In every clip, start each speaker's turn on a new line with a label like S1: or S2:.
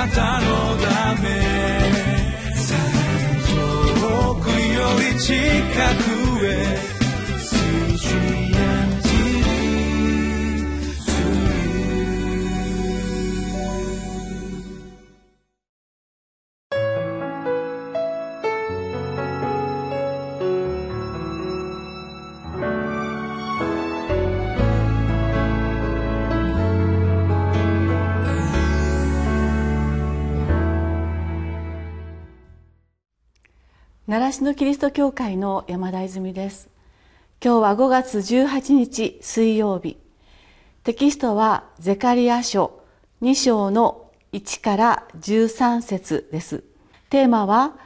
S1: なたのため。遠くより近く。
S2: 習志野キリスト教会の山田泉です。今日は5月18日水曜日。テキストはゼカリア書2章の1から13節です。テーマは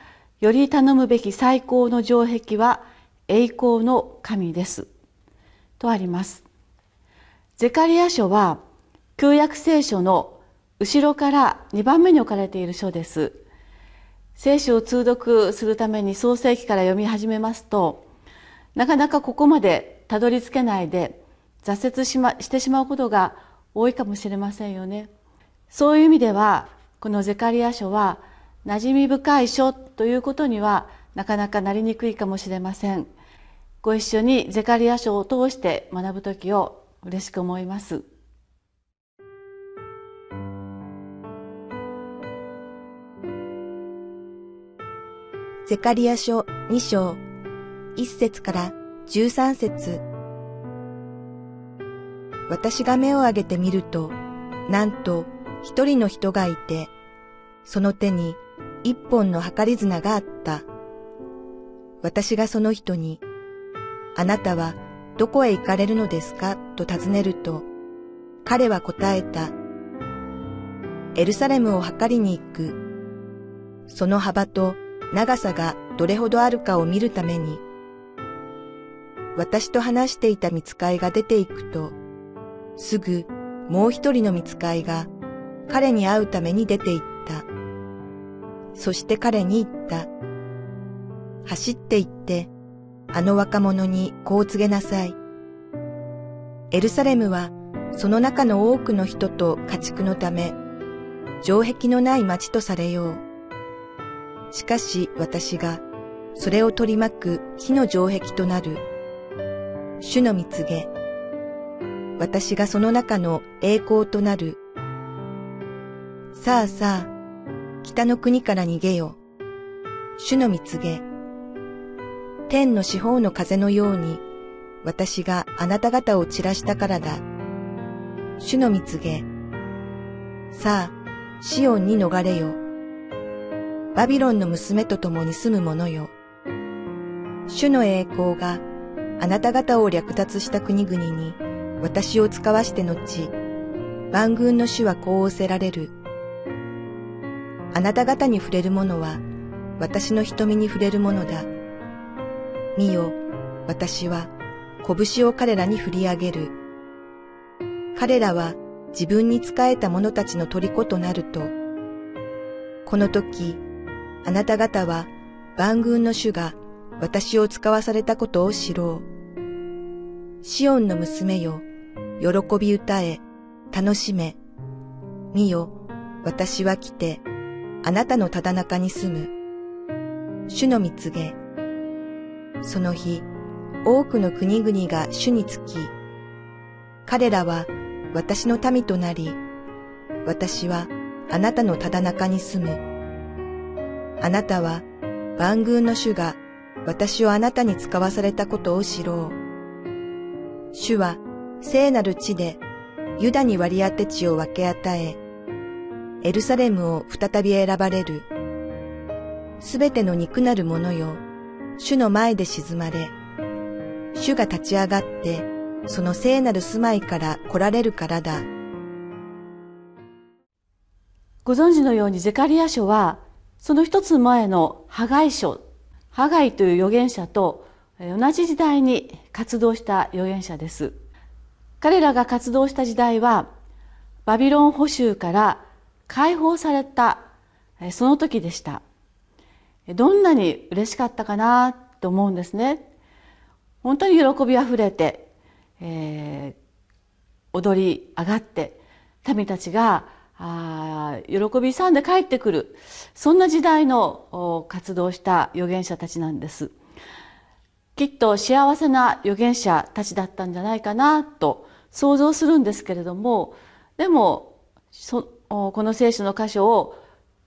S2: より頼むべき最高の城壁は栄光の神です。とあります。ゼカリア書は旧約聖書の後ろから2番目に置かれている書です。聖書を通読するために創世記から読み始めますとなかなかここまでたどり着けないで挫折し,、ま、してしまうことが多いかもしれませんよね。そういう意味ではこのゼカリア書は馴染み深い書ということにはなかなかなりにくいかもしれません。ご一緒にゼカリア書を通して学ぶ時を嬉しく思います。
S3: ゼカリア書2章、1節から13節私が目を上げてみると、なんと一人の人がいて、その手に一本の計り綱があった。私がその人に、あなたはどこへ行かれるのですか？と尋ねると、彼は答えた。エルサレムを測りに行く。その幅と長さがどれほどあるかを見るために、私と話していた見つかいが出ていくと、すぐもう一人の見つかいが彼に会うために出て行った。そして彼に言った。走って行って、あの若者にこう告げなさい。エルサレムはその中の多くの人と家畜のため、城壁のない町とされよう。しかし私がそれを取り巻く火の城壁となる。主の蜜げ。私がその中の栄光となる。さあさあ、北の国から逃げよ。主の蜜げ。天の四方の風のように、私があなた方を散らしたからだ。主の蜜げ。さあ、シオンに逃れよ。バビロンの娘と共に住む者よ。主の栄光があなた方を略奪した国々に私を使わして後、万軍の主はこう仰せられる。あなた方に触れる者は私の瞳に触れる者だ。見よ、私は拳を彼らに振り上げる。彼らは自分に仕えた者たちの虜となると、この時、あなた方は万軍の主が私を使わされたことを知ろう。シオンの娘よ、喜び歌え、楽しめ。見よ、私は来て、あなたのただ中に住む。主の蜜げ。その日、多くの国々が主につき、彼らは私の民となり、私はあなたのただ中に住む。あなたは万軍の主が私をあなたに使わされたことを知ろう。主は聖なる地でユダに割り当て地を分け与え、エルサレムを再び選ばれる。すべての肉なる者よ、主の前で沈まれ、主が立ち上がって、その聖なる住まいから来られるからだ。
S2: ご存知のようにゼカリア書はその一つ前のハガイ書ハガイという預言者と同じ時代に活動した預言者です。彼らが活動した時代はバビロン捕囚から解放されたその時でした。どんなに嬉しかったかなと思うんですね。本当に喜びあふれて、えー、踊り上がって民たちがあ喜び勇んで帰ってくる。そんな時代の活動した預言者たちなんです。きっと幸せな預言者たちだったんじゃないかなと想像するんですけれどもでもこの聖書の箇所を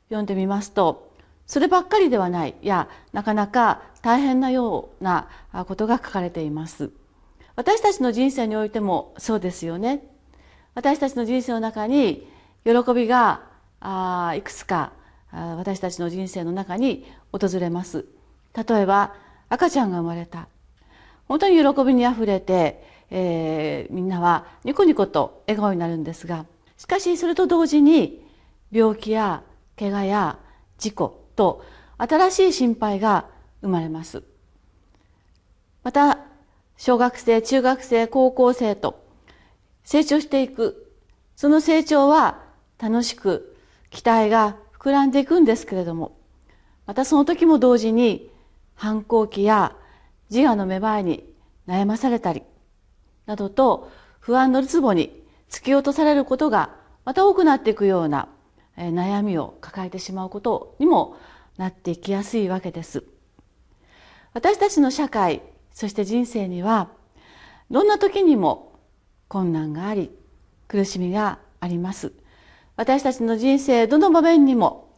S2: 読んでみますとそればっかりではないいやなかなか大変なようなことが書かれています。私たちの人生においてもそうですよね。私たちの人生の中に喜びがあいくつか私たちの人生の中に訪れます。例えば赤ちゃんが生まれた。本当に喜びにあふれて、えー、みんなはニコニコと笑顔になるんですがしかしそれと同時に病気や怪我や事故と新しい心配が生まれます。また小学生中学生高校生と成長していく。その成長は楽しく期待が膨らんでいくんですけれども。またその時も同時に反抗期や自我の芽生えに悩まされたりなどと不安のるつぼに突き落とされることがまた多くなっていくような悩みを抱えてしまうことにもなっていきやすいわけです。私たちの社会そして人生にはどんな時にも困難があり苦しみがあります。私たちの人生どの場面にも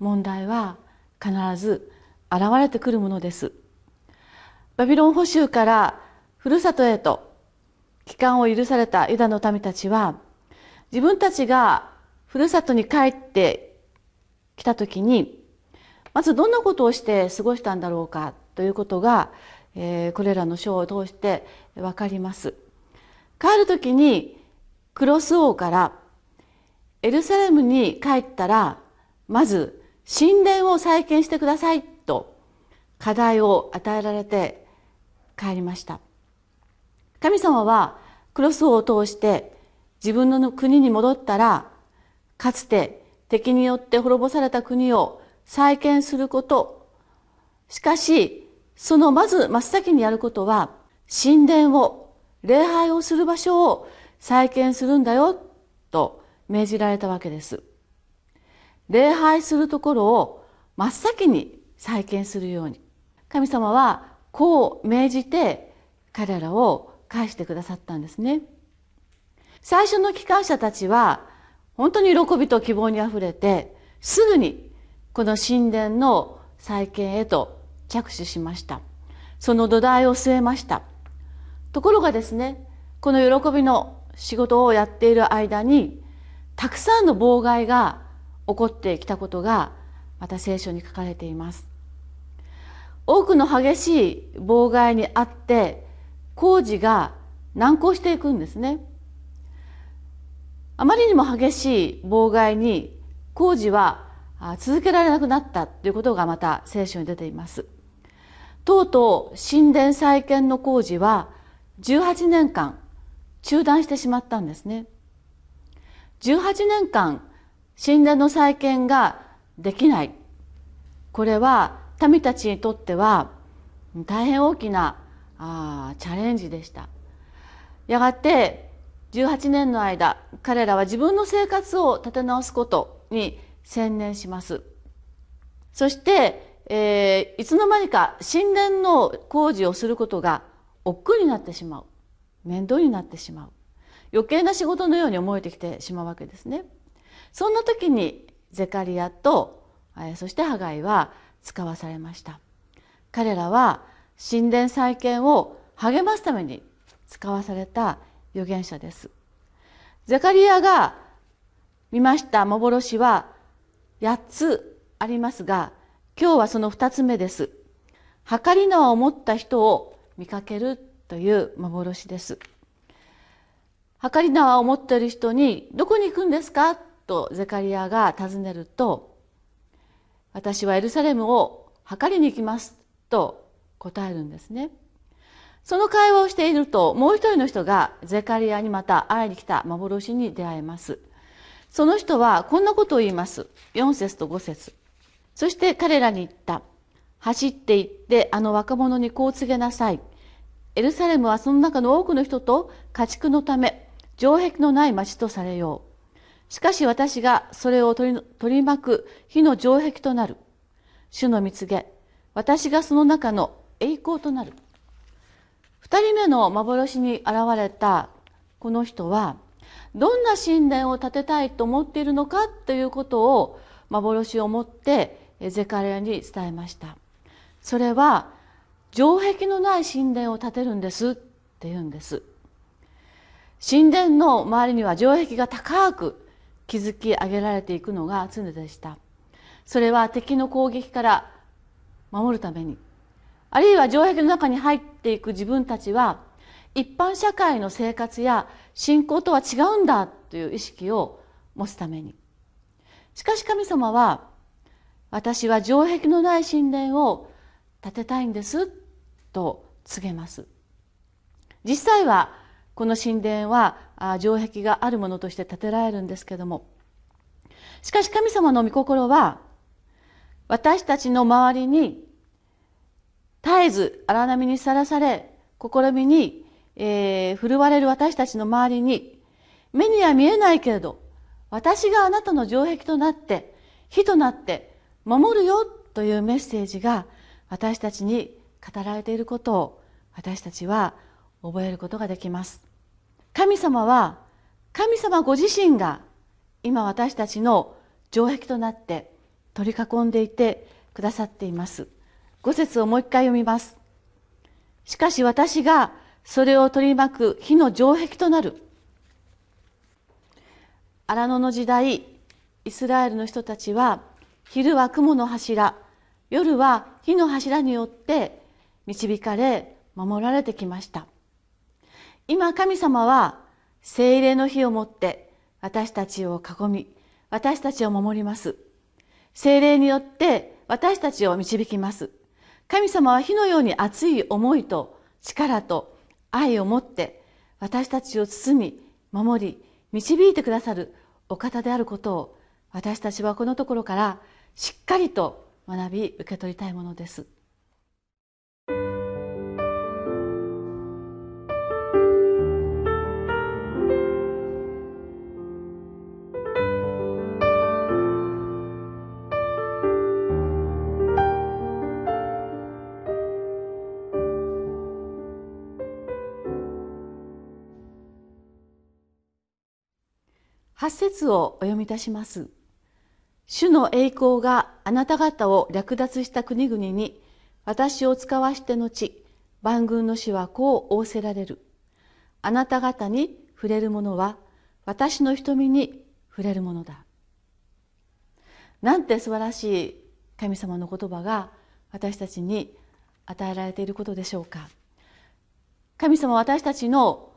S2: 問題は必ず現れてくるものです。バビロン捕囚からふるさとへと帰還を許されたユダの民たちは自分たちがふるさとに帰ってきた時にまずどんなことをして過ごしたんだろうかということが、えー、これらの書を通して分かります。帰る時にクロス王からエルサレムに帰ったらまず神殿を再建してくださいと課題を与えられて帰りました。神様はクロスを通して自分の国に戻ったらかつて敵によって滅ぼされた国を再建すること。しかしそのまず真っ先にやることは神殿を礼拝をする場所を再建するんだよと。命じられたわけです。礼拝するところを真っ先に再建するように。神様はこう命じて彼らを返してくださったんですね。最初の機関車たちは本当に喜びと希望にあふれてすぐにこの神殿の再建へと着手しました。その土台を据えました。ところがですねこの喜びの仕事をやっている間にたくさんの妨害が起こってきたことがまた聖書に書かれています。多くの激しい妨害にあって工事が難航していくんですね。あまりにも激しい妨害に工事は続けられなくなったということがまた聖書に出ています。とうとう神殿再建の工事は18年間中断してしまったんですね。18年間神殿の再建ができない。これは民たちにとっては大変大きなあチャレンジでした。やがて18年の間彼らは自分の生活を立て直すことに専念します。そして、えー、いつの間にか神殿の工事をすることが億劫になってしまう。面倒になってしまう。余計な仕事のように思えてきてしまうわけですね。そんな時にゼカリアとそしてハガイは使わされました。彼らは神殿再建を励ますために使わされた預言者です。ゼカリアが見ました幻は8つありますが今日はその2つ目です。計り縄を持った人を見かけるという幻です。計り縄を持ってる人にどこに行くんですか？とゼカリアが尋ねると私はエルサレムを測りに行きますと答えるんですね。その会話をしているともう一人の人がゼカリアにまた会いに来た幻に出会えますその人はこんなことを言います。4節と5節。そして彼らに言った走って行ってあの若者にこう告げなさい。エルサレムはその中の多くの人と家畜のため城壁のない町とされようしかし私がそれを取り取り巻く火の城壁となる。主の蜜げ、私がその中の栄光となる。二人目の幻に現れたこの人は、どんな神殿を建てたいと思っているのかということを幻を持ってゼカレアに伝えました。それは城壁のない神殿を建てるんですって言うんです。神殿の周りには城壁が高く築き上げられていくのが常でした。それは敵の攻撃から守るために、あるいは城壁の中に入っていく自分たちは、一般社会の生活や信仰とは違うんだという意識を持つために。しかし神様は、私は城壁のない神殿を建てたいんですと告げます。実際はこの神殿は城壁があるものとして建てられるんですけども。しかし神様の御心は私たちの周りに絶えず荒波にさらされ試みに、えー、振るわれる私たちの周りに目には見えないけれど私があなたの城壁となって火となって守るよというメッセージが私たちに語られていることを私たちは覚えることができます。神様は神様ご自身が今私たちの城壁となって取り囲んでいてくださっています。五節をもう一回読みます。しかし私がそれを取り巻く火の城壁となる。荒野の時代イスラエルの人たちは昼は雲の柱夜は火の柱によって導かれ守られてきました。今神様は精霊の火をもって私たちを囲み私たちを守ります精霊によって私たちを導きます神様は火のように熱い思いと力と愛を持って私たちを包み守り導いてくださるお方であることを私たちはこのところからしっかりと学び受け取りたいものです。8節をお読みいたします。主の栄光があなた方を略奪した国々に私を使わして後、万軍の主はこう仰せられる。あなた方に触れるものは私の瞳に触れるものだ。なんて素晴らしい神様の言葉が私たちに与えられていることでしょうか。神様は私たちの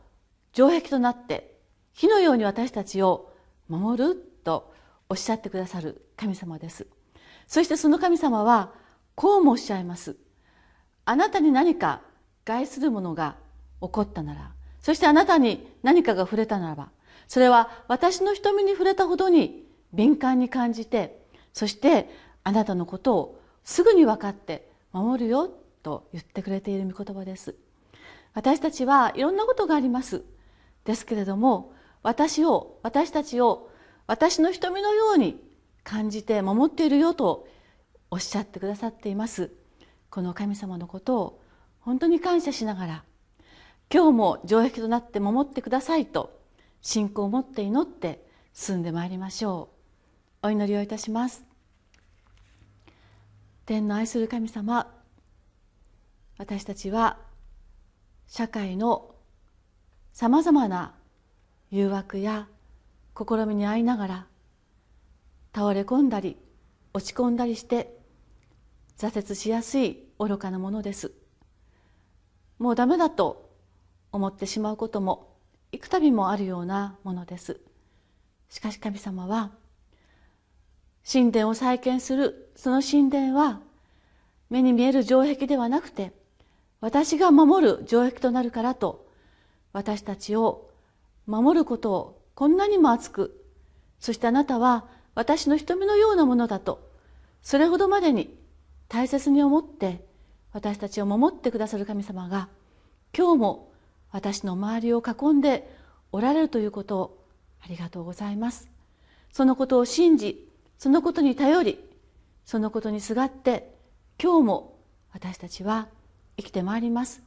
S2: 城壁となって火のように私たちを守るとおっしゃってくださる神様です。そしてその神様はこうもおっしゃいます。あなたに何か害するものが起こったならそしてあなたに何かが触れたならばそれは私の瞳に触れたほどに敏感に感じてそしてあなたのことをすぐに分かって守るよと言ってくれている御言葉です。私たちはいろんなことがあります。ですけれども私を私たちを私の瞳のように感じて守っているよとおっしゃってくださっています。この神様のことを本当に感謝しながら今日も城壁となって守ってくださいと信仰を持って祈って進んでまいりましょう。お祈りをいたします。天の愛する神様私たちは社会のさまざまな誘惑や試みに遭いながら倒れ込んだり落ち込んだりして挫折しやすい愚かなものです。もうダメだと思ってしまうことも幾度もあるようなものです。しかし神様は神殿を再建するその神殿は目に見える城壁ではなくて私が守る城壁となるからと私たちを守ることをこんなにも熱くそしてあなたは私の瞳のようなものだとそれほどまでに大切に思って私たちを守ってくださる神様が今日も私の周りを囲んでおられるということをありがとうございます。そのことを信じそのことに頼りそのことにすがって今日も私たちは生きてまいります。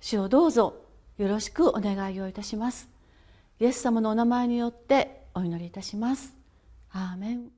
S2: 主をどうぞよろしくお願いをいたします。イエス様のお名前によってお祈りいたします。アーメン